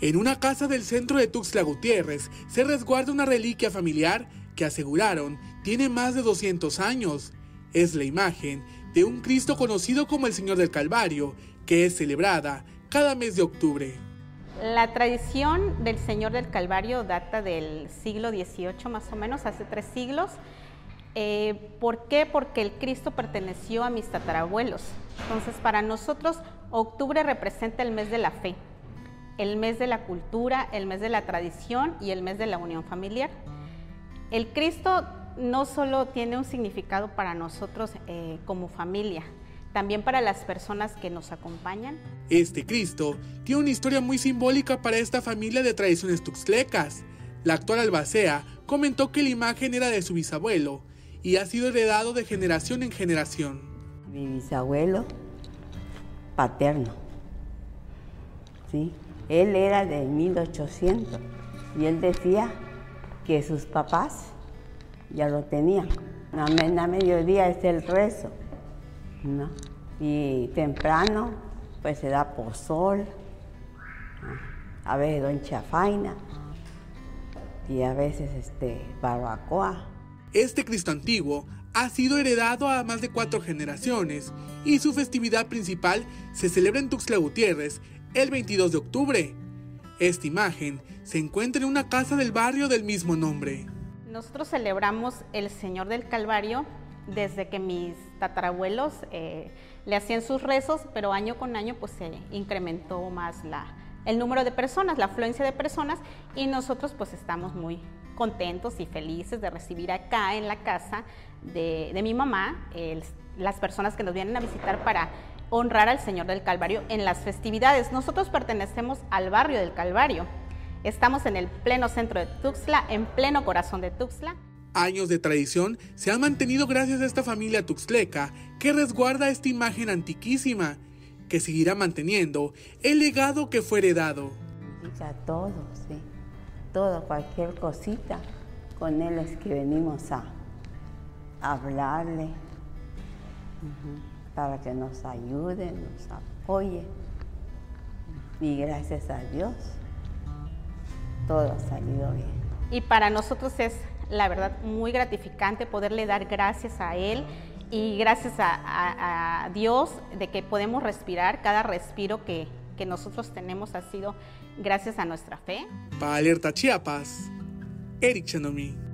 En una casa del centro de Tuxtla Gutiérrez se resguarda una reliquia familiar que aseguraron tiene más de 200 años. Es la imagen de un Cristo conocido como el Señor del Calvario, que es celebrada cada mes de octubre. La tradición del Señor del Calvario data del siglo XVIII más o menos, hace tres siglos. Eh, ¿Por qué? Porque el Cristo perteneció a mis tatarabuelos. Entonces, para nosotros, octubre representa el mes de la fe el mes de la cultura, el mes de la tradición y el mes de la unión familiar. El Cristo no solo tiene un significado para nosotros eh, como familia, también para las personas que nos acompañan. Este Cristo tiene una historia muy simbólica para esta familia de tradiciones tuxtlecas. La actual albacea comentó que la imagen era de su bisabuelo y ha sido heredado de generación en generación. Mi bisabuelo paterno, ¿sí? Él era de 1800 y él decía que sus papás ya lo tenían. A mediodía es el rezo, ¿no? Y temprano pues se da pozol, a veces don chafaina y a veces este barbacoa. Este Cristo antiguo ha sido heredado a más de cuatro generaciones y su festividad principal se celebra en Tuxtla Gutiérrez el 22 de octubre. Esta imagen se encuentra en una casa del barrio del mismo nombre. Nosotros celebramos el Señor del Calvario desde que mis tatarabuelos eh, le hacían sus rezos, pero año con año pues se incrementó más la, el número de personas, la afluencia de personas y nosotros pues estamos muy contentos y felices de recibir acá en la casa de, mi mamá las personas que nos vienen a visitar para honrar al Señor del Calvario en las festividades. Nosotros pertenecemos al barrio del Calvario. Estamos en el pleno centro de Tuxtla, en pleno corazón de Tuxtla. Años de tradición se han mantenido gracias a esta familia tuxtleca que resguarda esta imagen antiquísima, que seguirá manteniendo el legado que fue heredado. A todo, sí. Todo, cualquier cosita, con él es que venimos a hablarle para que nos ayude, nos apoye. Y gracias a Dios, todo ha salido bien. Y para nosotros es, la verdad, muy gratificante poderle dar gracias a Él y gracias a, Dios de que podemos respirar. Cada respiro que, que nosotros tenemos ha sido gracias a nuestra fe. Para Alerta Chiapas, Eric Chenomi.